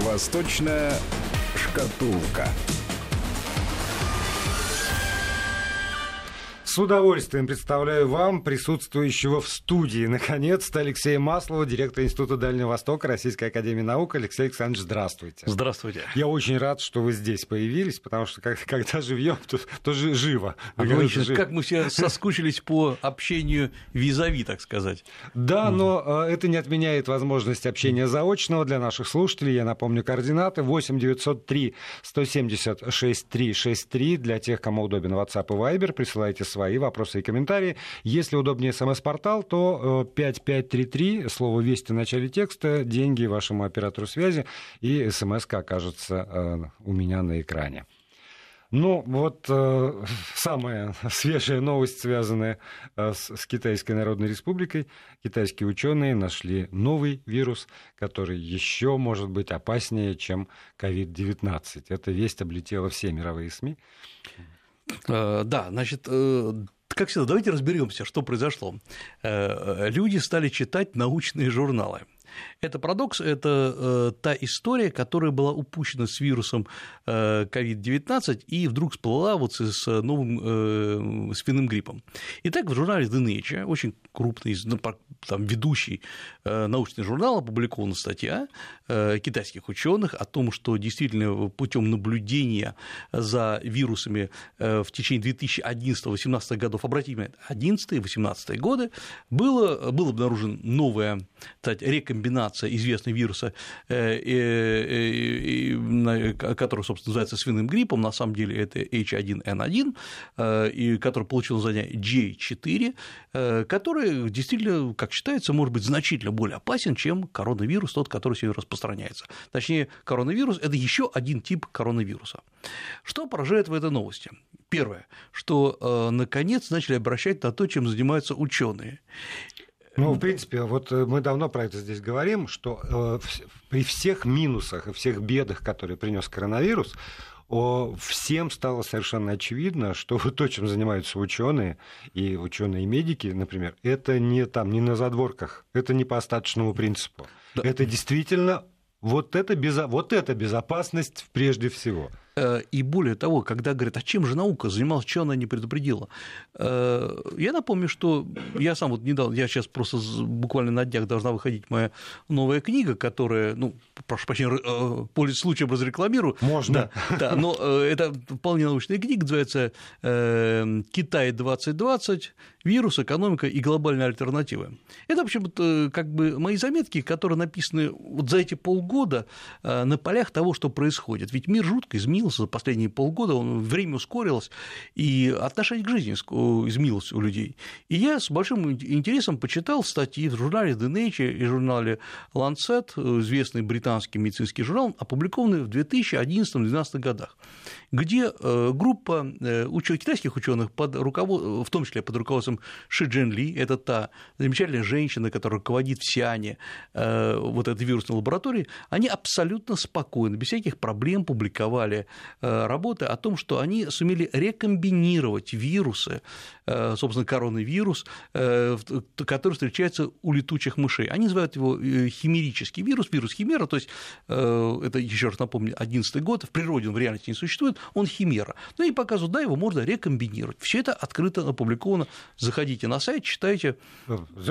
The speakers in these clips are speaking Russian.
Восточная шкатулка. С удовольствием представляю вам присутствующего в студии, наконец-то, Алексея Маслова, директор Института Дальнего Востока Российской Академии Наук. Алексей Александрович, здравствуйте. Здравствуйте. Я очень рад, что вы здесь появились, потому что как, когда живем, то, то живо. Отлично. Жив... Как мы все соскучились по общению визави, так сказать. Да, но э, это не отменяет возможность общения заочного для наших слушателей. Я напомню координаты 8 903 176 363 для тех, кому удобен WhatsApp и Viber. Присылайте свои свои вопросы и комментарии. Если удобнее смс-портал, то 5533, э, слово «Вести» в начале текста, деньги вашему оператору связи, и смс окажется э, у меня на экране. Ну, вот э, самая свежая новость, связанная э, с, с Китайской Народной Республикой. Китайские ученые нашли новый вирус, который еще может быть опаснее, чем COVID-19. Эта весть облетела все мировые СМИ. Э, да, значит, э, как всегда, давайте разберемся, что произошло. Э, люди стали читать научные журналы. Это парадокс, это э, та история, которая была упущена с вирусом э, COVID-19 и вдруг всплыла вот с новым э, спинным гриппом. Итак, в журнале The Nature, очень крупный, там, ведущий э, научный журнал, опубликована статья э, китайских ученых о том, что действительно путем наблюдения за вирусами э, в течение 2011-2018 годов, обратите внимание, 11-18 годы, было, был обнаружен новая кстати, рекомбинация известного вируса, который, собственно, называется свиным гриппом, на самом деле это H1N1, и который получил название J4, который действительно, как считается, может быть значительно более опасен, чем коронавирус, тот, который сегодня распространяется. Точнее, коронавирус – это еще один тип коронавируса. Что поражает в этой новости? Первое, что э, наконец начали обращать на то, чем занимаются ученые. Ну, в принципе, вот э, мы давно про это здесь говорим, что э, при всех минусах и всех бедах, которые принес коронавирус, всем стало совершенно очевидно, что то, чем занимаются ученые и ученые-медики, например, это не там, не на задворках, это не по остаточному принципу. Да. Это действительно вот это, безо... вот это безопасность прежде всего. Э, и более того, когда говорят, а чем же наука занималась, что она не предупредила? Э, я напомню, что я сам вот недавно, я сейчас просто буквально на днях должна выходить моя новая книга, которая, ну, прошу прощения, э, пользуясь случаем разрекламирую. Можно. Да, да но это вполне научная книга, называется «Китай 2020. Вирус, экономика и глобальные альтернативы». Это, в общем, как бы мои заметки, которые написаны вот за эти полгода на полях того, что происходит. Ведь мир жутко изменился изменился за последние полгода, он, время ускорилось, и отношение к жизни изменилось у людей. И я с большим интересом почитал статьи в журнале The Nature и журнале Lancet, известный британский медицинский журнал, опубликованные в 2011-2012 годах, где э, группа э, уч... китайских ученых, под руковод... в том числе под руководством Ши Джин Ли, это та замечательная женщина, которая руководит в Сиане э, вот этой вирусной лаборатории, они абсолютно спокойно, без всяких проблем публиковали работы о том, что они сумели рекомбинировать вирусы, собственно, коронавирус, э, который встречается у летучих мышей. Они называют его химерический вирус, вирус химера, то есть это, еще раз напомню, 11 год, в природе он в реальности не существует, он химера. Ну и показывают, да, его можно рекомбинировать. Все это открыто опубликовано. Заходите на сайт, читайте.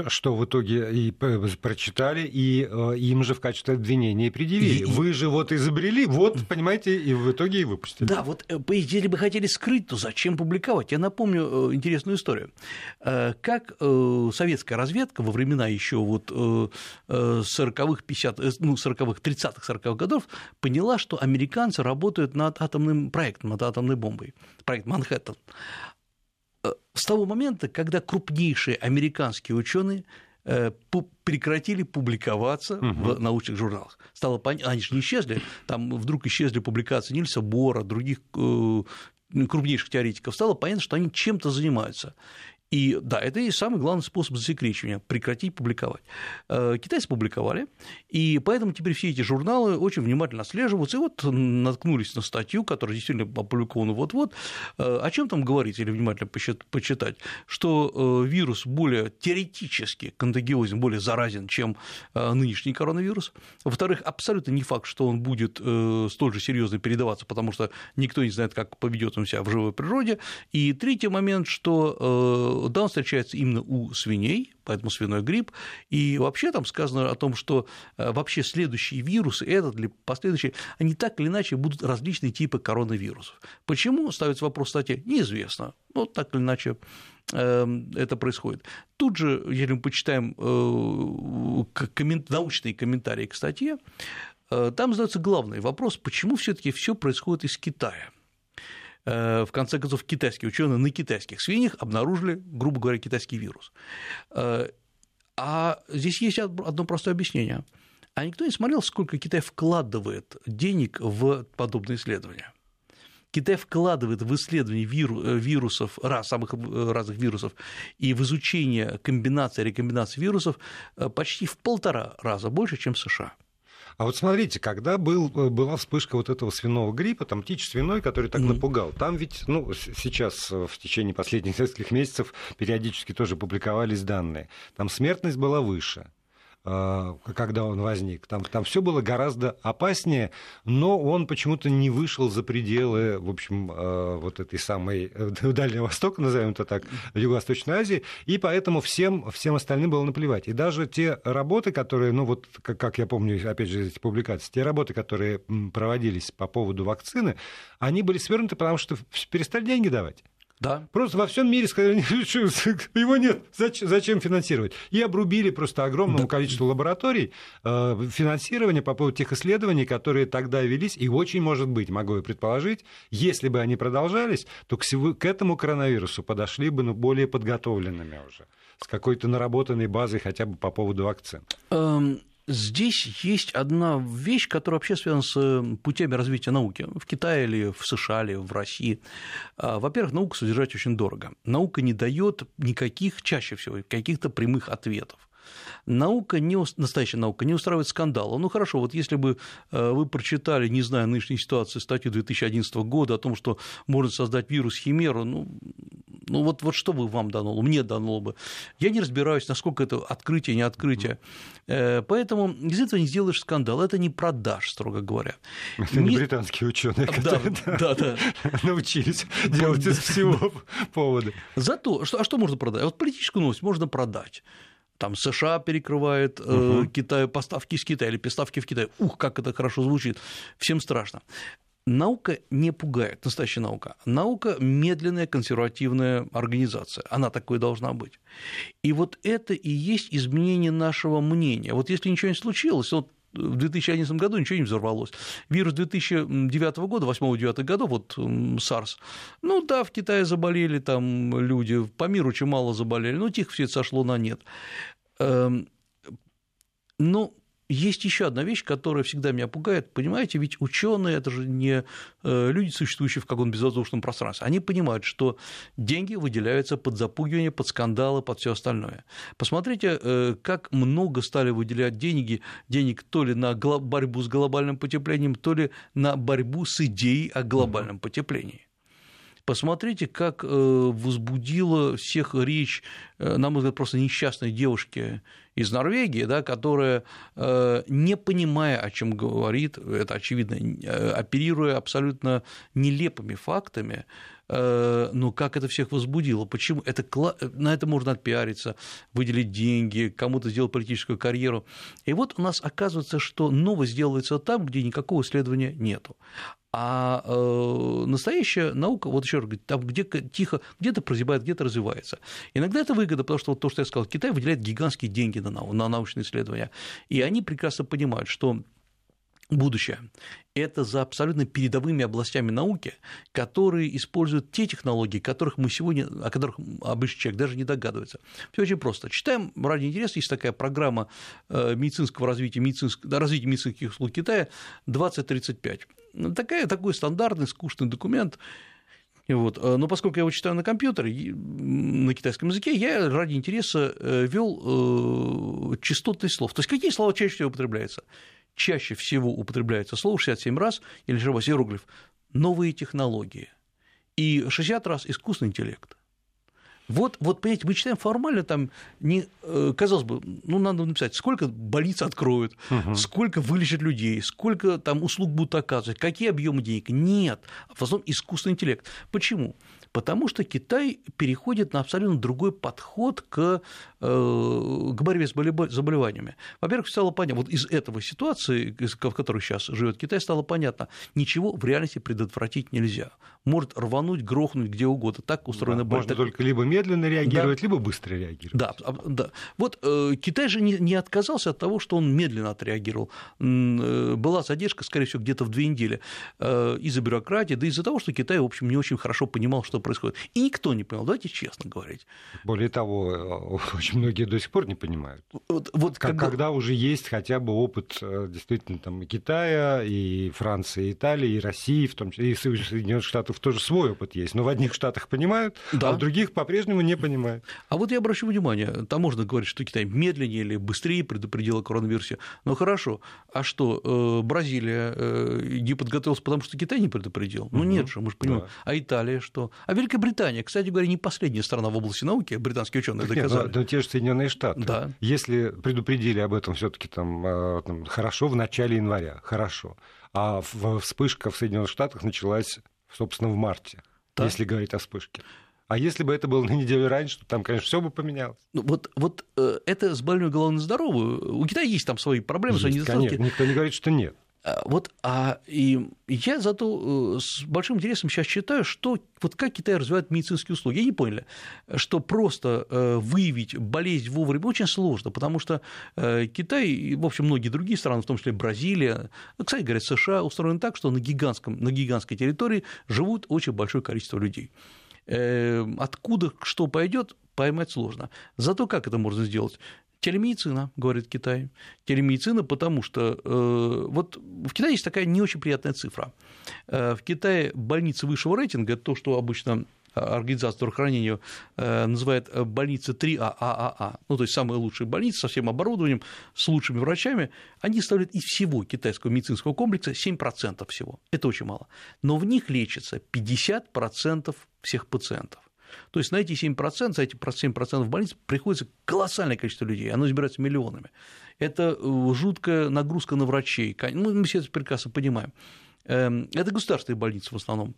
Что в итоге и прочитали, и им же в качестве обвинения предъявили. И, Вы же вот изобрели, вот, понимаете, и в итоге и выпустили. Да, вот э, если бы хотели скрыть, то зачем публиковать? Я напомню э, интересную историю. Э, как советская разведка во времена еще вот 40-х, 50 ну, 40-х, 30-х, 40-х годов поняла, что американцы работают над атомным проектом, над атомной бомбой, проект Манхэттен. С того момента, когда крупнейшие американские ученые Э, прекратили публиковаться угу. в научных журналах. Стало понятно, они же не исчезли, там вдруг исчезли публикации Нильса Бора, других э, крупнейших теоретиков, стало понятно, что они чем-то занимаются. И да, это и самый главный способ засекречивания – прекратить публиковать. Э, китайцы публиковали, и поэтому теперь все эти журналы очень внимательно отслеживаются, и вот наткнулись на статью, которая действительно опубликована вот-вот. Э, о чем там говорить или внимательно почитать? Что э, вирус более теоретически контагиозен, более заразен, чем нынешний коронавирус. Во-вторых, абсолютно не факт, что он будет столь же серьезно передаваться, потому что никто не знает, как поведет он себя в живой природе. И третий момент, что да, он встречается именно у свиней, поэтому свиной грипп, и вообще там сказано о том, что э, вообще следующие вирусы, этот или последующие, они так или иначе будут различные типы коронавирусов. Почему, ставится вопрос, кстати, неизвестно, но так или иначе эм, это происходит. Тут же, если мы почитаем э, научные комментарии к статье, э, там задается главный вопрос, почему все таки все происходит из Китая. Э, в конце концов, китайские ученые на китайских свиньях обнаружили, грубо говоря, китайский вирус. Э, а здесь есть одно простое объяснение. А никто не смотрел, сколько Китай вкладывает денег в подобные исследования. Китай вкладывает в исследование э, вирусов, самых разных вирусов и в изучение комбинации, рекомбинации вирусов почти в полтора раза больше, чем США. А вот смотрите, когда был, э, была вспышка вот этого свиного гриппа, там птичий свиной, который так mm-hmm. напугал, там ведь, ну, сейчас э, в течение последних нескольких месяцев периодически тоже публиковались данные, там смертность была выше. А, когда он возник. Там, там все было гораздо опаснее, но он почему-то не вышел за пределы, в общем, а, вот этой самой э, Дальнего Востока, назовем это так, Юго-Восточной Азии, и поэтому всем, всем остальным было наплевать. И даже те работы, которые, ну вот, как, как я помню, опять же, эти публикации, те работы, которые проводились по поводу вакцины, они были свернуты, потому что перестали деньги давать. Да. Просто во всем мире сказали, его нет, зачем, зачем финансировать? И обрубили просто огромному да. количеству лабораторий э, финансирование по поводу тех исследований, которые тогда велись, и очень может быть, могу я предположить, если бы они продолжались, то к, к этому коронавирусу подошли бы ну, более подготовленными уже, с какой-то наработанной базой хотя бы по поводу вакцин. Эм, Здесь есть одна вещь, которая вообще связана с путями развития науки в Китае или в США или в России. А, во-первых, науку содержать очень дорого. Наука не дает никаких, чаще всего, каких-то прямых ответов. Наука, не, настоящая наука, не устраивает скандала. Ну хорошо, вот если бы э, вы прочитали, не знаю, нынешней ситуации, статью 2011 года о том, что можно создать вирус химеру, ну, ну вот, вот что бы вам дано, мне дано бы. Я не разбираюсь, насколько это открытие, не открытие. Э, поэтому из этого не сделаешь скандал. Это не продаж, строго говоря. Это не, не... британские ученые, которые да, да, да. научились делать из всего поводы. Зато, что, а что можно продать? Вот политическую новость можно продать там США перекрывает угу. Китаю поставки из Китая или поставки в Китай. Ух, как это хорошо звучит, всем страшно. Наука не пугает, настоящая наука. Наука – медленная консервативная организация, она такой должна быть. И вот это и есть изменение нашего мнения. Вот если ничего не случилось, вот в 2011 году ничего не взорвалось. Вирус 2009 года, 8-9 годов, вот SARS, ну да, в Китае заболели там люди, по миру очень мало заболели, но тихо все это сошло на нет. Эм, ну, есть еще одна вещь, которая всегда меня пугает. Понимаете, ведь ученые это же не э, люди, существующие в каком-то безвоздушном пространстве. Они понимают, что деньги выделяются под запугивание, под скандалы, под все остальное. Посмотрите, э, как много стали выделять деньги, денег то ли на борьбу с глобальным потеплением, то ли на борьбу с идеей о глобальном потеплении. Посмотрите, как э, возбудила всех речь, на мой взгляд, просто несчастной девушки из Норвегии, да, которая, э, не понимая, о чем говорит, это очевидно, э, оперируя абсолютно нелепыми фактами, э, но как это всех возбудило? Почему? Это, на это можно отпиариться, выделить деньги, кому-то сделать политическую карьеру. И вот у нас оказывается, что новость делается там, где никакого исследования нету. А э, настоящая наука, вот еще раз говорю, там где тихо, где-то прозябает, где-то развивается. Иногда это выгода, потому что вот то, что я сказал, Китай выделяет гигантские деньги на, на научные исследования, и они прекрасно понимают, что будущее. Это за абсолютно передовыми областями науки, которые используют те технологии, которых мы сегодня, о которых обычный человек даже не догадывается. Все очень просто. Читаем ради интереса, есть такая программа э, медицинского развития, медицинского, развития медицинских услуг Китая 2035. Такая, такой стандартный, скучный документ, Вот. Но поскольку я его читаю на компьютере, на китайском языке, я ради интереса ввел частотность слов. То есть какие слова чаще всего употребляются? Чаще всего употребляется слово 67 раз, или же иероглиф, новые технологии. И 60 раз искусственный интеллект. Вот, вот, понимаете, мы читаем формально, там, не, э, казалось бы, ну, надо написать, сколько больниц откроют, угу. сколько вылечат людей, сколько там услуг будут оказывать, какие объемы денег. Нет, в основном искусственный интеллект. Почему? Потому что Китай переходит на абсолютно другой подход к, э, к борьбе с заболеваниями. Во-первых, стало понятно, вот из этого ситуации, в которой сейчас живет Китай, стало понятно, ничего в реальности предотвратить нельзя. Может рвануть, грохнуть где угодно. Так устроена да, Можно так... только либо медленно реагировать, да. либо быстро реагировать. Да, да. Вот э, Китай же не, не отказался от того, что он медленно отреагировал. Э, была задержка, скорее всего, где-то в две недели из-за бюрократии, да из-за того, что Китай, в общем, не очень хорошо понимал, что происходит. И никто не понял, давайте честно говорить. Более того, очень многие до сих пор не понимают. Вот, вот как, когда... когда уже есть хотя бы опыт э, действительно там и Китая, и Франции, и Италии, и России, в том числе, и Соединенных Штатов тоже свой опыт есть. Но в одних штатах понимают, да. а в других по-прежнему не понимают. А вот я обращу внимание, там можно говорить, что Китай медленнее или быстрее предупредил о коронавирусе. Ну хорошо, а что, э, Бразилия э, не подготовилась, потому что Китай не предупредил? Ну нет же, мы же понимаем. Да. А Италия что? А Великобритания, кстати говоря, не последняя страна в области науки, британские ученые доказали. Нет, но, но те же Соединенные Штаты. Да. Если предупредили об этом все-таки там, э, там хорошо в начале января, хорошо. А вспышка в Соединенных Штатах началась, собственно, в марте, да. если говорить о вспышке. А если бы это было на неделю раньше, то там, конечно, все бы поменялось. Ну, вот, вот э, это с больной головой на здоровую. У Китая есть там свои проблемы, есть, свои недостатки. Конечно, никто не говорит, что нет. А, вот, а и я зато э, с большим интересом сейчас читаю, что вот как Китай развивает медицинские услуги. Я не поняли, что просто э, выявить болезнь вовремя очень сложно, потому что э, Китай и, в общем, многие другие страны, в том числе Бразилия, кстати говоря, США устроены так, что на, гигантском, на гигантской территории живут очень большое количество людей. Откуда что пойдет, поймать сложно. Зато как это можно сделать? Телемедицина, говорит Китай. Телемедицина, потому что э, вот в Китае есть такая не очень приятная цифра. Э, в Китае больницы высшего рейтинга, то, что обычно Организация здравоохранения э, называет больницы 3А, ААА, ну, то есть самые лучшие больницы со всем оборудованием, с лучшими врачами, они составляют из всего китайского медицинского комплекса 7% всего. Это очень мало. Но в них лечится 50% всех пациентов. То есть на эти 7%, за эти 7% в больнице приходится колоссальное количество людей, оно избирается миллионами. Это э, жуткая нагрузка на врачей, мы все это прекрасно понимаем. Эм, это государственные больницы в основном.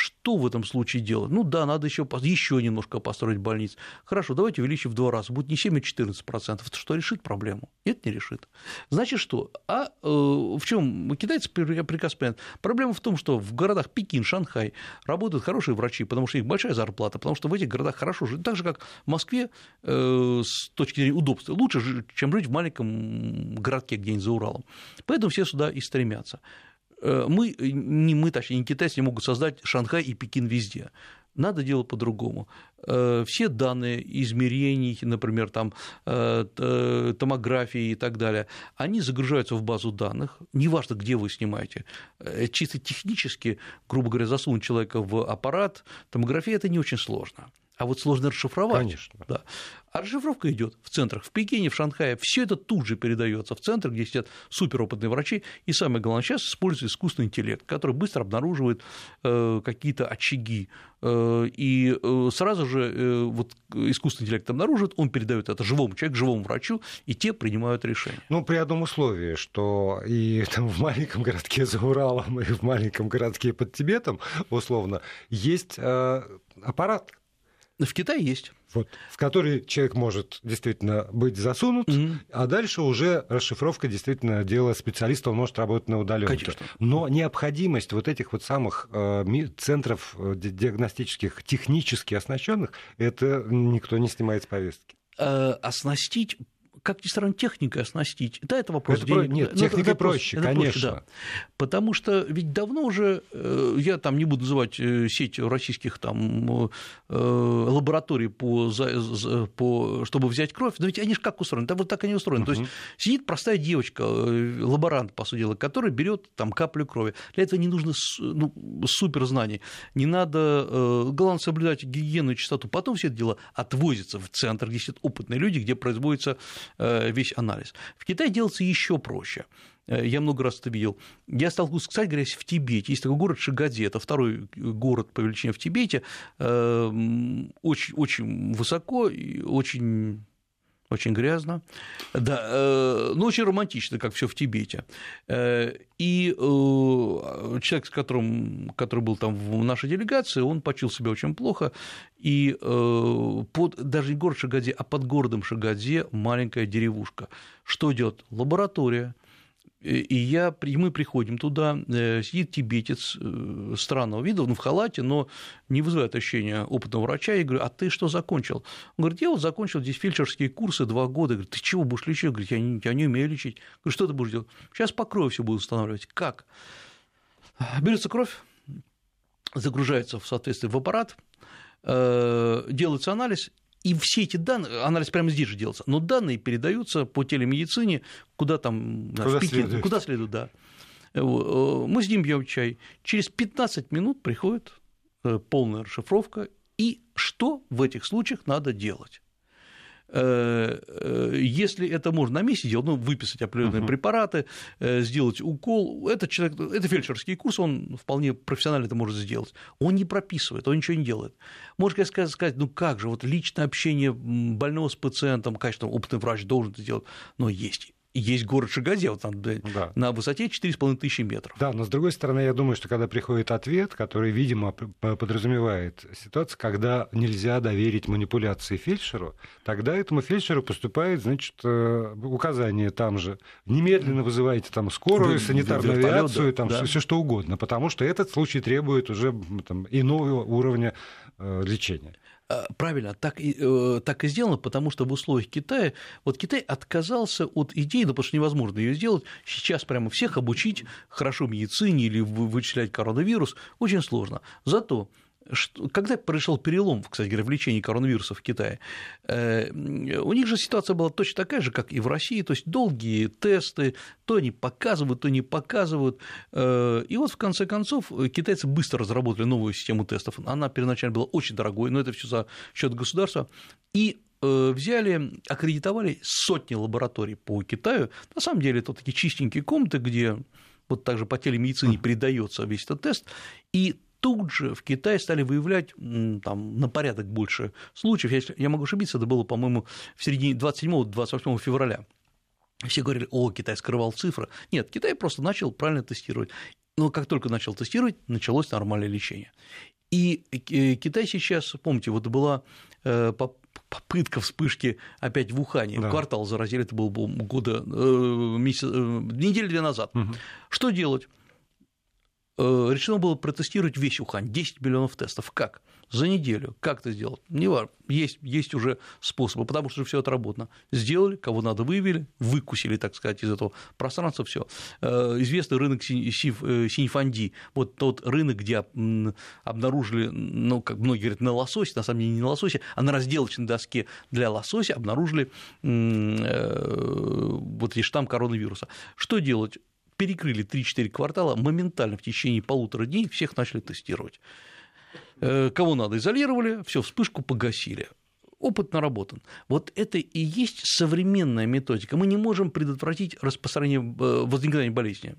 Что в этом случае делать? Ну да, надо еще, еще немножко построить больниц. Хорошо, давайте увеличим в два раза. Будет не 7, а 14 процентов. Это что, решит проблему? Нет, не решит. Значит, что? А э, в чем китайцы прекрасно понимают? Проблема в том, что в городах Пекин, Шанхай работают хорошие врачи, потому что их большая зарплата, потому что в этих городах хорошо жить. Так же, как в Москве э, с точки зрения удобства. Лучше, чем жить в маленьком городке где-нибудь за Уралом. Поэтому все сюда и стремятся. Э, мы, не мы, точнее, не китайцы не могут создать Шанхай и Пекин везде. Надо делать по-другому. Э, все данные измерений, например, там, э, томографии и так далее, они загружаются в базу данных, неважно, где вы снимаете. Чисто технически, грубо говоря, засунуть человека в аппарат, томография – это не очень сложно а вот сложно расшифровать. Конечно. Да. А расшифровка идет в центрах, в Пекине, в Шанхае, все это тут же передается в центр, где сидят суперопытные врачи, и самое главное, сейчас используется искусственный интеллект, который быстро обнаруживает э, какие-то очаги, э, и э, сразу же вот искусственный интеллект обнаруживает, он передает это живому человеку, живому врачу, и те принимают решение. Ну, при одном условии, что и там, в маленьком городке за Уралом, и в маленьком городке под Тибетом, условно, есть аппарат, в Китае есть. Вот, в который человек может действительно быть засунут, mm-hmm. а дальше уже расшифровка действительно дело специалиста, он может работать на удаленке. Но необходимость вот этих вот самых э, центров э, диагностических, технически оснащенных, это никто не снимает с повестки. Э, оснастить как ни странно, техникой оснастить. Да, это вопрос это денег. Про... Нет, Но техникой проще, это конечно. Проще, да. Потому что ведь давно уже, э, я там не буду называть э, сеть российских там э, лабораторий, по, по, чтобы взять кровь, но ведь они же как устроены? Да вот так они устроены. Uh-huh. То есть сидит простая девочка, лаборант, по сути дела, который берет там каплю крови. Для этого не нужно ну, супер знаний, не надо, главное соблюдать гигиену и чистоту. Потом все это дело отвозится в центр, где сидят опытные люди, где производится весь анализ. В Китае делается еще проще. Э, я много раз это видел. Я столкнулся, кстати говоря, в Тибете. Есть такой город Шигади, это второй город по величине в Тибете. Эм, очень, очень высоко и очень очень грязно, да, э, ну, очень романтично, как все в Тибете. Э, и человек, с которым, который был там в нашей делегации, он почил себя очень плохо, и под, даже не город Шагаде, а под городом Шагаде маленькая деревушка. Что идет? Лаборатория, и я, и мы приходим туда, э, сидит тибетец э, странного вида, он в халате, но не вызывает ощущения опытного врача. Я говорю, а ты что закончил? Он говорит, я вот закончил здесь фельдшерские курсы два года. Говорит, ты чего будешь лечить? Говорит, я не, я не умею лечить. Говорю, что ты будешь делать? Сейчас по все буду устанавливать. Как? Берется кровь, загружается в соответствии в аппарат, э, делается анализ, и все эти данные, анализ прямо здесь же делается, но данные передаются по телемедицине, куда там, куда в Пекин, следует. куда следует, да. Э, мы сидим, пьем чай. Через 15 минут приходит э, полная расшифровка, и что в этих случаях надо делать. Э, э, если это можно на месте делать, ну, выписать определенные uh-huh. препараты, э, сделать укол, это человек, это фельдшерский курс, он вполне профессионально это может сделать. Он не прописывает, он ничего не делает. Можно сказать, сказать, ну как же, вот личное общение больного с пациентом, конечно, опытный врач должен это делать, но есть есть город Шигазе, вот там, да. на высоте 4,5 тысячи метров. Да, но с другой стороны, я думаю, что когда приходит ответ, который, видимо, подразумевает ситуацию, когда нельзя доверить манипуляции фельдшеру, тогда этому фельдшеру поступает, значит, э, указание там же. Немедленно вызывайте там скорую, санитарную авиацию, там да. все что угодно, потому что этот случай требует уже там, иного уровня э, лечения. Э, правильно, так и, э, так и сделано, потому что в условиях Китая, вот Китай отказался от идеи, ну, потому что невозможно ее сделать, сейчас прямо всех обучить хорошо медицине или вычислять коронавирус, очень сложно. Зато когда произошел перелом, кстати говоря, в лечении коронавируса в Китае, э, у них же ситуация была точно такая же, как и в России, то есть долгие тесты, то они показывают, то не показывают. Э, и вот в конце концов китайцы быстро разработали новую систему тестов. Она первоначально была очень дорогой, но это все за счет государства. И э, взяли, аккредитовали сотни лабораторий по Китаю. На самом деле это такие чистенькие комнаты, где вот также по телемедицине передается весь этот тест, и тут же в Китае стали выявлять там, на порядок больше случаев. Я, я могу ошибиться, это было, по-моему, в середине 27-28 февраля. Все говорили, о, Китай скрывал цифры. Нет, Китай просто начал правильно тестировать. Но как только начал тестировать, началось нормальное лечение. И э, Китай сейчас, помните, вот была э, попытка вспышки опять в Ухане, да. квартал заразили, это было года, э, месяц, недели две назад. Угу. Что делать? Э, решено было протестировать весь Ухань, 10 миллионов тестов. Как? За неделю. Как это сделать? Не важно. Есть, есть уже способы, потому что все отработано. Сделали, кого надо вывели, выкусили, так сказать, из этого пространства все. Э, известный рынок э, Синьфанди, вот тот рынок, где обнаружили, ну, как многие говорят, на лососе, на самом деле не на лососе, а на разделочной доске для лосося обнаружили вот эти штамм коронавируса. Что делать? Перекрыли 3-4 квартала, моментально в течение полутора дней всех начали тестировать. Э, кого надо, изолировали, все, вспышку погасили опыт наработан. Вот это и есть современная методика. Мы не можем предотвратить распространение, э, возникновение болезни.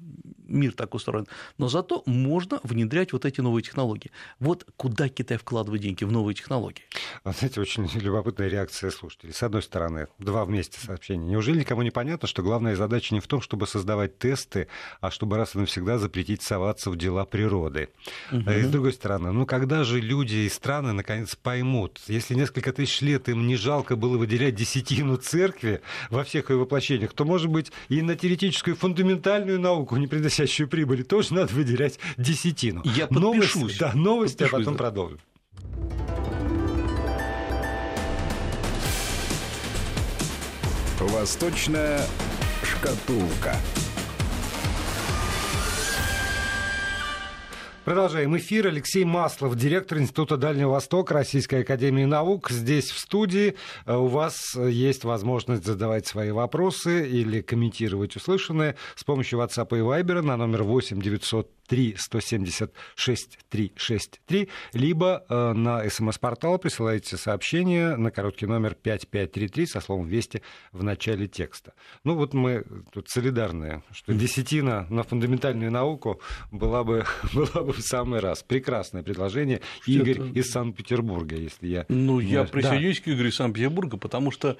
Мир так устроен. Но зато можно внедрять вот эти новые технологии. Вот куда Китай вкладывает деньги в новые технологии. Вот знаете, очень любопытная реакция слушателей. С одной стороны, два вместе сообщения. Неужели никому не понятно, что главная задача не в том, чтобы создавать тесты, а чтобы раз и навсегда запретить соваться в дела природы? Угу. И с другой стороны, ну когда же люди и страны наконец поймут, если несколько тысяч лет лет им не жалко было выделять десятину церкви во всех ее воплощениях, то, может быть, и на теоретическую фундаментальную науку, не приносящую прибыли, тоже надо выделять десятину. Я подпишусь. Новости, да, новости, а подпишусь, а потом да. продолжим. Восточная шкатулка. Продолжаем эфир. Алексей Маслов, директор Института Дальнего Востока Российской Академии Наук. Здесь, в студии, э, у вас есть возможность задавать свои вопросы или комментировать услышанное с помощью WhatsApp и Viber на номер 8 903 176 363, либо э, на смс-портал присылаете сообщение на короткий номер 5533 со словом «Вести» в начале текста. Ну вот мы тут солидарные, что десятина на фундаментальную науку была бы, была бы в самый раз. Прекрасное предложение. Игорь из Санкт-Петербурга, если я... Ну, я присоединюсь да. к Игорю из Санкт-Петербурга, потому что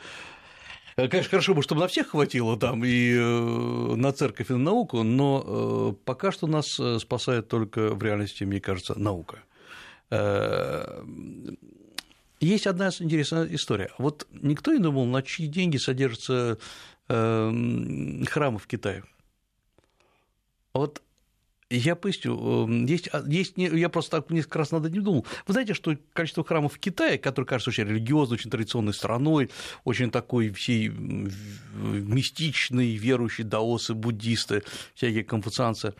Конечно, хорошо бы, чтобы на всех хватило там и э, на церковь, и на науку, но э, пока что нас спасает только в реальности, мне кажется, наука. Есть одна интересная история. Вот никто не думал, на чьи деньги содержатся храмы в Китае. Вот я поясню. Эм, есть, а, есть, я просто так несколько раз над этим думал. Вы знаете, что количество храмов в Китае, который кажется очень религиозной, очень традиционной страной, очень такой всей мистичной, верующей даосы, буддисты, всякие конфуцианцы,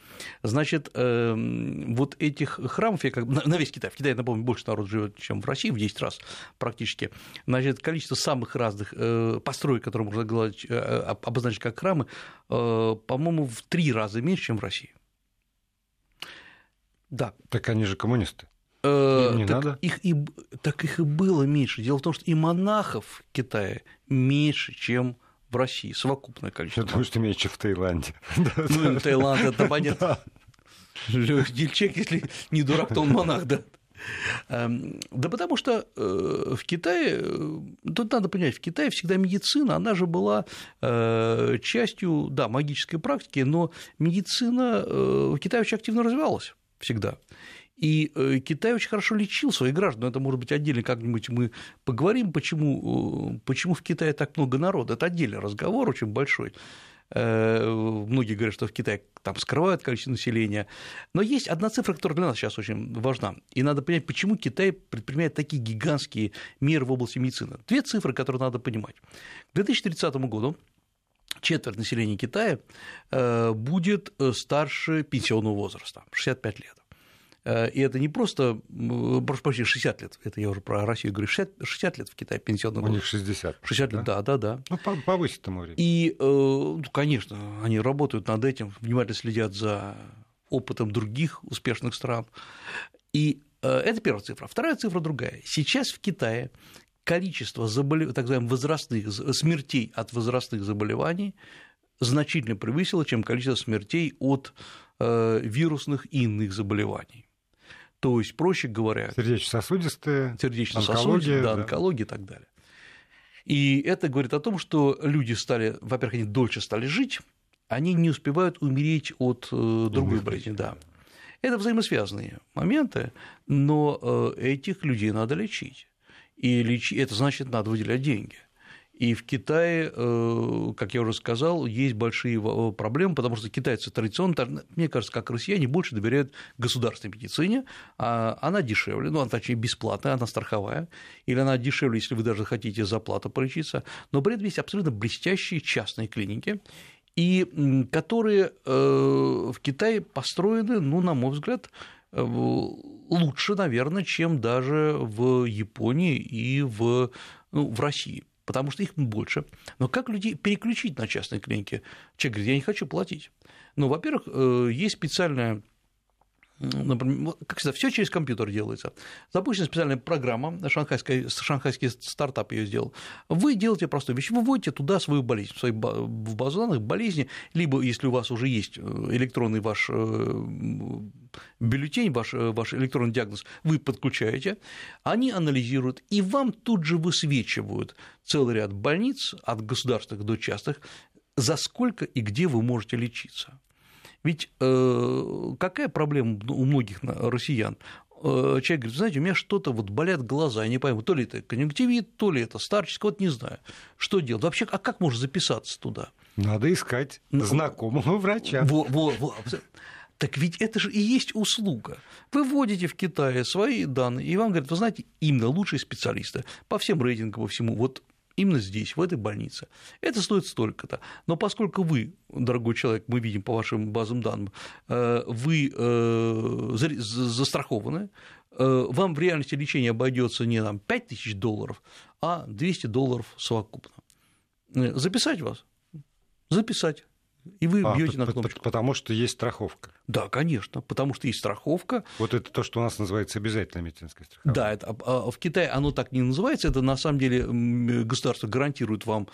значит, эм, вот этих храмов, я как на весь Китай, в Китае, напомню, больше народ живет, чем в России, в 10 раз практически, значит, количество самых разных э, построек, которые можно э, обозначить как храмы, э, по-моему, в три раза меньше, чем в России. Да. Так они же коммунисты. Э, не так надо. Их и, так их и было меньше. Дело в том, что и монахов в Китае меньше, чем в России, совокупное количество. Думаю, что меньше, чем в Таиланде. Ну, Таиланд, это понятно. Дельчек, если не дурак, то он монах, да. Эм, да потому что э, в Китае, э, тут надо понять, в Китае всегда медицина, она же была частью, да, магической практики, но медицина в Китае очень активно развивалась всегда. И э, Китай очень хорошо лечил своих граждан. Это, может быть, отдельно как-нибудь мы поговорим, почему, э, почему в Китае так много народа. Это отдельный разговор, очень большой. Э, многие говорят, что в Китае там скрывают количество населения. Но есть одна цифра, которая для нас сейчас очень важна. И надо понять, почему Китай предпринимает такие гигантские меры в области медицины. Две цифры, которые надо понимать. К 2030 году четверть населения Китая э, будет э, старше пенсионного возраста, 65 лет. Э, и это не просто, прошу прощения, 60 лет, это я уже про Россию говорю, 60, 60 лет в Китае пенсионного возраста. У них 60. 60 лет, да, да, да. Ну, повысить тому времени. И, ну, конечно, они работают над этим, внимательно следят за опытом других успешных стран. И это первая цифра. Вторая цифра другая. Сейчас в Китае количество заболев... так называемых возрастных смертей от возрастных заболеваний значительно превысило, чем количество смертей от э, вирусных и иных заболеваний. То есть, проще говоря, сердечно-сосудистые, сердечно-сосудистые, да, да. онкология и так далее. И это говорит о том, что люди стали, во-первых, они дольше стали жить, они не успевают умереть от э, другой болезни, да. Это взаимосвязанные моменты, но э, этих людей надо лечить и лечить, это значит, надо выделять деньги. И в Китае, э, как я уже сказал, есть большие э, проблемы, потому что китайцы традиционно, мне кажется, как россияне, больше доверяют государственной медицине, а она дешевле, ну, она точнее бесплатная, она страховая, или она дешевле, если вы даже хотите за плату полечиться, но при этом есть абсолютно блестящие частные клиники, и которые э, в Китае построены, ну, на мой взгляд, лучше, наверное, чем даже в Японии и в, ну, в России потому что их больше. Но как людей переключить на частные клиники? Человек говорит, я не хочу платить. Ну, во-первых, э, есть специальная например, как всегда, все через компьютер делается. Запущена специальная программа, шанхайский, шанхайский стартап ее сделал. Вы делаете простую вещь, вы вводите туда свою болезнь, свою в базу данных болезни, либо если у вас уже есть э, электронный ваш э, бюллетень, ваш, э, ваш электронный диагноз, вы подключаете, они анализируют, и вам тут же высвечивают целый ряд больниц, от государственных до частных, за сколько и где вы можете лечиться. Ведь э, какая проблема у многих россиян? Э, человек говорит, знаете, у меня что-то вот болят глаза, я не пойму, то ли это конъюнктивит, то ли это старческий, вот не знаю, что делать. Вообще, а как можно записаться туда? Надо искать ну, знакомого врача. Во, во, во. Так ведь это же и есть услуга. Вы вводите в Китае свои данные, и вам говорят, вы знаете, именно лучшие специалисты по всем рейтингам, по всему. Вот именно здесь, в этой больнице. Это стоит столько-то. Но поскольку вы, дорогой человек, мы видим по вашим базам данным, э, вы э, застрахованы, э, вам в реальности лечение обойдется не там, 5 тысяч долларов, а 200 долларов совокупно. Записать вас? Записать и вы а, бьете на кнопочку. Потому что есть страховка. Да, конечно, потому что есть страховка. Вот это то, что у нас называется обязательная медицинская страховка. Да, это, а, а в Китае оно так не называется, это на самом деле государство гарантирует вам,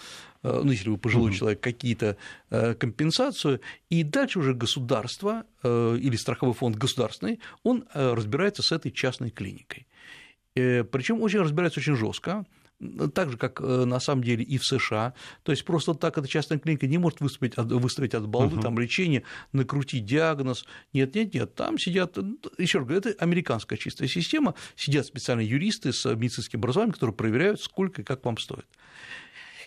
э, ну, если вы пожилой угу. человек, какие-то э, компенсацию, и дальше уже государство э, или страховой фонд государственный, он разбирается с этой частной клиникой. Причем очень разбирается очень жестко так же, как э, на самом деле и в США. То есть просто так эта частная клиника не может выставить, выставить от балды, uh-huh. там лечение, накрутить диагноз. Нет, нет, нет, там сидят, еще раз говорю, это американская чистая система, сидят специальные юристы с медицинским образованием, которые проверяют, сколько и как вам стоит.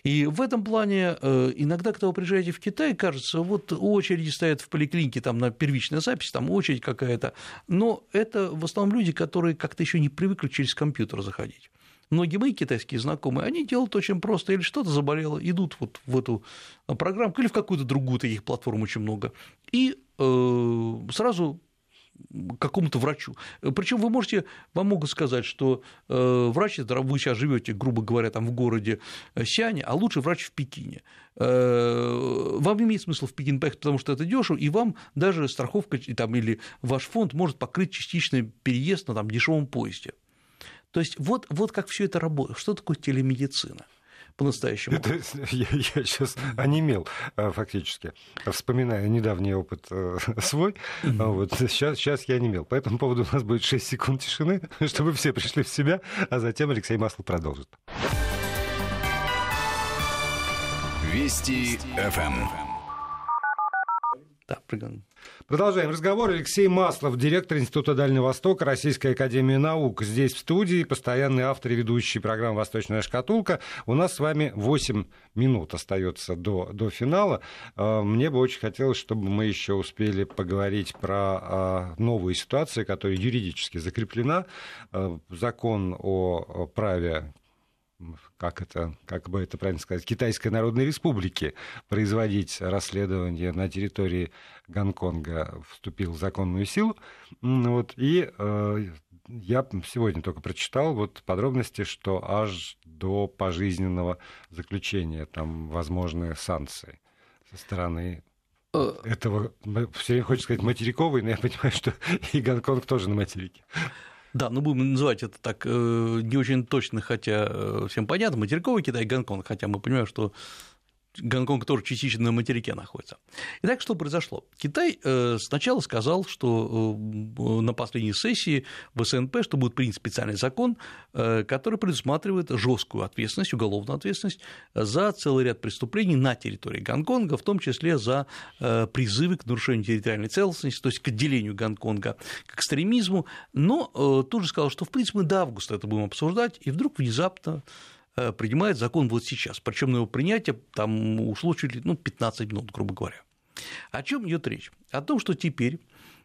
И в этом плане э, иногда, когда вы приезжаете в Китай, кажется, вот очереди стоят в поликлинике там на первичной запись, там очередь какая-то, но это в основном люди, которые как-то еще не привыкли через компьютер заходить многие мои китайские знакомые, они делают очень просто, или что-то заболело, идут вот в эту программку или в какую-то другую таких платформ очень много, и э, сразу какому-то врачу. Причем вы можете, вам могут сказать, что э, врач, вы сейчас живете, грубо говоря, там в городе Сяне, а лучший врач в Пекине. Э, вам имеет смысл в Пекин поехать, потому что это дешево, и вам даже страховка там, или ваш фонд может покрыть частичный переезд на там, дешевом поезде. То есть вот, вот как все это работает. Что такое телемедицина? по-настоящему. Это, я, я сейчас онемел э, фактически, вспоминая недавний опыт э, свой. Mm-hmm. Вот, сейчас, сейчас я онемел. По этому поводу у нас будет 6 секунд тишины, чтобы все пришли в себя, а затем Алексей Маслов продолжит. Вести ФМ. Да, прыган. Продолжаем разговор. Алексей Маслов, директор Института Дальнего Востока Российской Академии Наук. Здесь в студии постоянный автор и ведущий программы «Восточная шкатулка». У нас с вами 8 минут остается до, до финала. А, мне бы очень хотелось, чтобы мы еще успели поговорить про а, новую ситуацию, которая юридически закреплена. А, закон о праве как это, как бы это правильно сказать, Китайской Народной Республики производить расследование на территории Гонконга вступил в законную силу. Вот, и э, я сегодня только прочитал вот подробности, что аж до пожизненного заключения там возможны санкции со стороны э. этого, все время хочется сказать материковый, но я понимаю, что и Гонконг тоже на материке. Да, ну будем называть это так э, не очень точно, хотя э, всем понятно, материковый Китай, Гонконг, хотя мы понимаем, что Гонконг тоже частично на материке находится. Итак, что произошло? Китай э, сначала сказал, что э, на последней сессии в СНП, что будет принят специальный закон, э, который предусматривает жесткую ответственность, уголовную ответственность за целый ряд преступлений на территории Гонконга, в том числе за призывы к нарушению территориальной целостности, то есть к отделению Гонконга, к экстремизму. Но тут же сказал, что в принципе мы до августа это будем обсуждать, и вдруг внезапно принимает закон вот сейчас. Причем на его принятие там ушло чуть ли ну, 15 минут, грубо говоря. О чем идет речь? О том, что теперь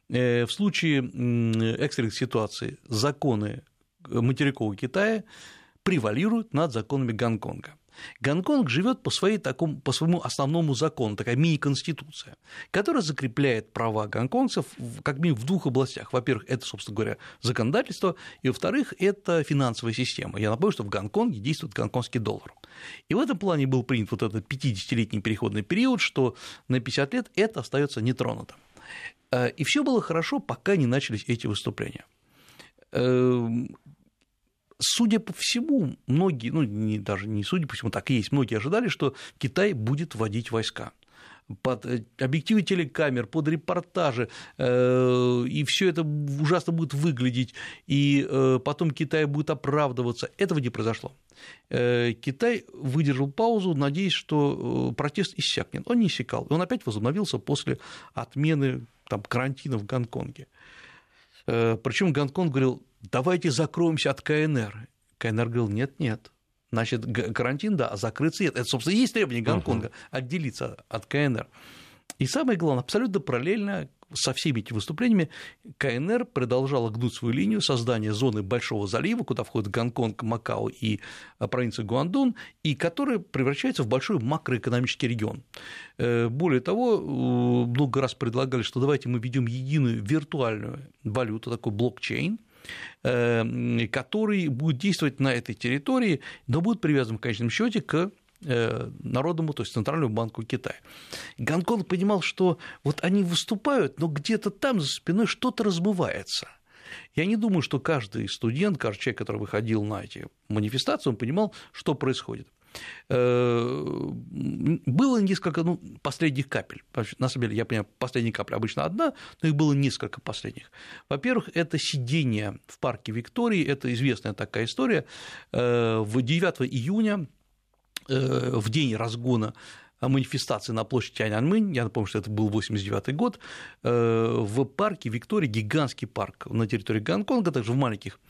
э, в случае экстренных ситуаций законы материкового Китая превалируют над законами Гонконга. Гонконг живет по, своей, такому, по своему основному закону, такая мини-конституция, которая закрепляет права гонконгцев как минимум в двух областях. Во-первых, это, собственно говоря, законодательство, и, во-вторых, это финансовая система. Я напомню, что в Гонконге действует гонконгский доллар. И в этом плане был принят вот этот 50-летний переходный период, что на 50 лет это остается нетронутым. Э, и все было хорошо, пока не начались эти выступления эм, Судя по всему, многие, ну, не, даже не судя по всему, так и есть, многие ожидали, что Китай будет вводить войска под э, объективы телекамер, под репортажи, э, и все это ужасно будет выглядеть, и э, потом Китай будет оправдываться. Этого не произошло. Китай выдержал паузу, надеясь, что протест иссякнет. Он не иссякал, и он опять возобновился после отмены там, карантина в Гонконге. Причем Гонконг говорил, давайте закроемся от КНР. КНР говорил, нет, нет, значит, карантин, да, а закрыться нет. Это, собственно, и есть требование Гонконга uh-huh. отделиться от КНР. И самое главное, абсолютно параллельно со всеми этими выступлениями КНР продолжала гнуть свою линию создания зоны Большого залива, куда входят Гонконг, Макао и э, провинция Гуандун, и которая превращается в большой макроэкономический регион. Э, более того, много раз предлагали, что давайте мы введем единую виртуальную валюту, такой блокчейн, который будет действовать на этой территории, но будет привязан в конечном счете к Э, Народному, то есть Центральному банку Китая. Гонконг понимал, что вот они выступают, но где-то там за спиной что-то размывается. Я не думаю, что каждый студент, каждый человек, который выходил на эти манифестации, он понимал, что происходит. Э, было несколько ну, последних капель. На самом деле, я понимаю, последняя капля обычно одна, но их было несколько последних. Во-первых, это сидение в парке Виктории, это известная такая история. Э, в 9 июня Э, в день разгона манифестации на площади Тяньаньмэнь, я напомню, что это был 89 год, э, в парке Виктория, гигантский парк на территории Гонконга, также в маленьких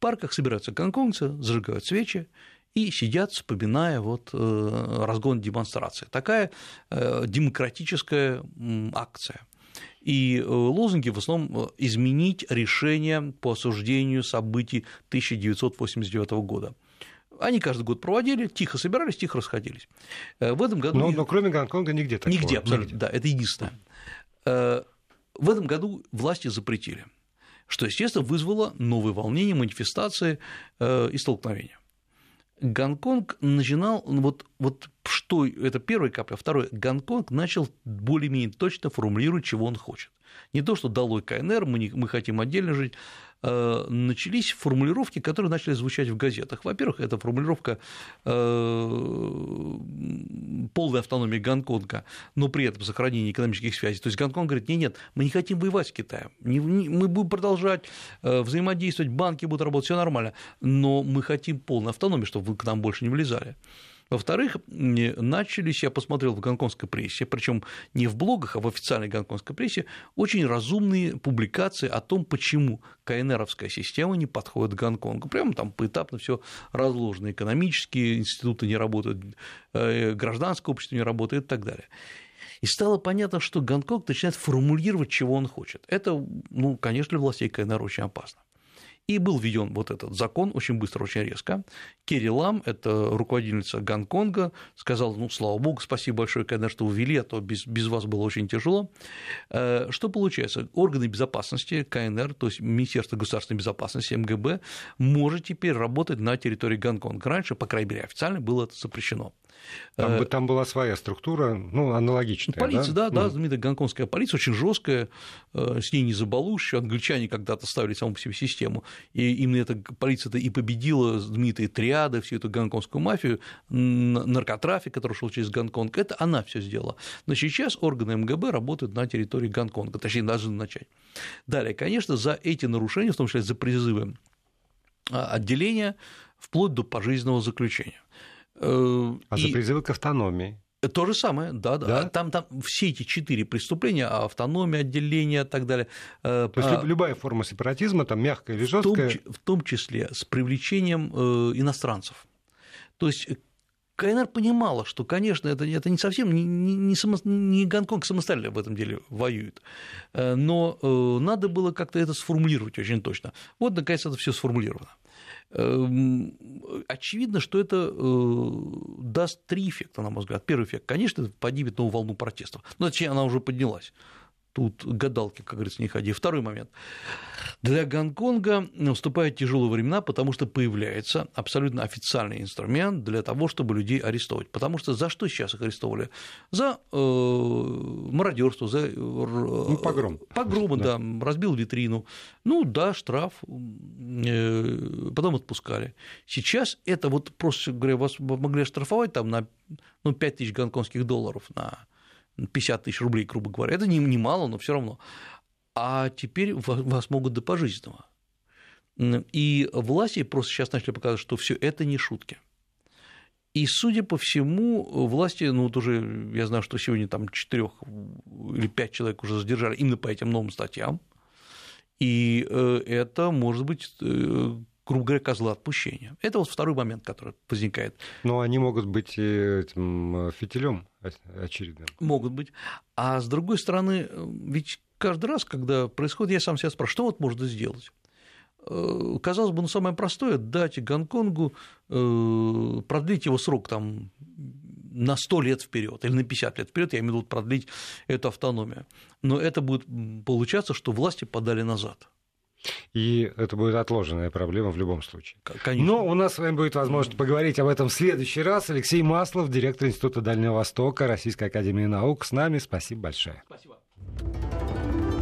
парках собираются гонконгцы, зажигают свечи и сидят, вспоминая вот э, разгон демонстрации. Такая демократическая акция. И лозунги в основном изменить решение по осуждению событий 1989 года. Они каждый год проводили, тихо собирались, тихо расходились. Э, в этом году... Но, но кроме Гонконга нигде такого. Нигде, абсолютно, нигде. да, это единственное. Э, в этом году власти запретили, что, естественно, вызвало новые волнения, манифестации э, и столкновения. Гонконг начинал, вот, вот что это первая капля, второе, Гонконг начал более-менее точно формулировать, чего он хочет. Не то, что долой КНР, мы, не, мы хотим отдельно жить, Э, начались формулировки, которые начали звучать в газетах. Во-первых, это формулировка э, полной автономии Гонконга, но при этом сохранение экономических связей. То есть Гонконг говорит, нет, нет, мы не хотим воевать с Китаем, мы будем продолжать э, взаимодействовать, банки будут работать, все нормально, но мы хотим полной автономии, чтобы вы к нам больше не влезали. Во-вторых, начались, я посмотрел в гонконгской прессе, причем не в блогах, а в официальной гонконгской прессе, очень разумные публикации о том, почему КНРовская система не подходит к Гонконгу. Прямо там поэтапно все разложено. Экономические институты не работают, э, гражданское общество не работает и так далее. И стало понятно, что Гонконг начинает формулировать, чего он хочет. Это, ну, конечно, для властей КНР очень опасно. И был введен вот этот закон очень быстро, очень резко. Керри Лам, это руководительница Гонконга, сказала, ну, слава богу, спасибо большое, конечно, что ввели, а то без, без вас было очень тяжело. Э, что получается? Органы безопасности КНР, то есть Министерство государственной безопасности, МГБ, может теперь работать на территории Гонконга. Раньше, по крайней мере, официально было это запрещено. Там, э, там была своя структура, ну, аналогичная. Полиция, да, да, да знаменитая гонконгская полиция, очень жесткая, э, с ней не забалуешь. Англичане когда-то ставили саму по себе систему, и именно эта полиция-то и победила знаменитые триады, всю эту гонконгскую мафию, наркотрафик, который шел через Гонконг, это она все сделала. Но сейчас органы МГБ работают на территории Гонконга, точнее, должны начать. Далее, конечно, за эти нарушения, в том числе за призывы а, отделения, вплоть до пожизненного заключения. Э, а и... за призывы к автономии? То же самое, да, да. да? Там, там все эти четыре преступления, автономия, отделение и так далее. Э, То есть а, любая форма сепаратизма, там мягкая или жесткая. В том, в том числе с привлечением э, иностранцев. То есть КНР понимала, что, конечно, это, это не совсем, не, не, само, не Гонконг самостоятельно в этом деле воюет, но надо было как-то это сформулировать очень точно. Вот, наконец, это все сформулировано. Эм, очевидно, что это э, даст три эффекта, на мой взгляд. Первый эффект, конечно, поднимет новую волну протестов, но точнее она уже поднялась. Тут гадалки, как говорится, не ходи. Второй момент. Для Гонконга наступают тяжелые времена, потому что появляется абсолютно официальный инструмент для того, чтобы людей арестовать. Потому что за что сейчас их арестовали? За э, мародерство, за э, ну, погром. Погром, да. да, разбил витрину. Ну да, штраф, э, потом отпускали. Сейчас это вот просто говоря, вас могли оштрафовать там на ну, 5 тысяч гонконгских долларов на 50 тысяч рублей, грубо говоря, это немало, но все равно. А теперь вас могут до пожизненного. И власти просто сейчас начали показывать, что все это не шутки. И, судя по всему, власти, ну вот уже я знаю, что сегодня там 4 или 5 человек уже задержали именно по этим новым статьям, и э, это может быть э, грубо говоря, козла отпущения. Это вот второй момент, который возникает. Но они могут быть этим фитилем очередным. Могут быть. А с другой стороны, ведь каждый раз, когда происходит, я сам себя спрашиваю, что вот можно сделать? Э, казалось бы, ну, самое простое – дать Гонконгу, э, продлить его срок там, на 100 лет вперед или на 50 лет вперед, я имею в виду продлить эту автономию. Но это будет получаться, что власти подали назад. И это будет отложенная проблема в любом случае. Конечно. Но у нас с вами будет возможность поговорить об этом в следующий раз. Алексей Маслов, директор Института Дальнего Востока Российской Академии Наук, с нами. Спасибо большое. Спасибо.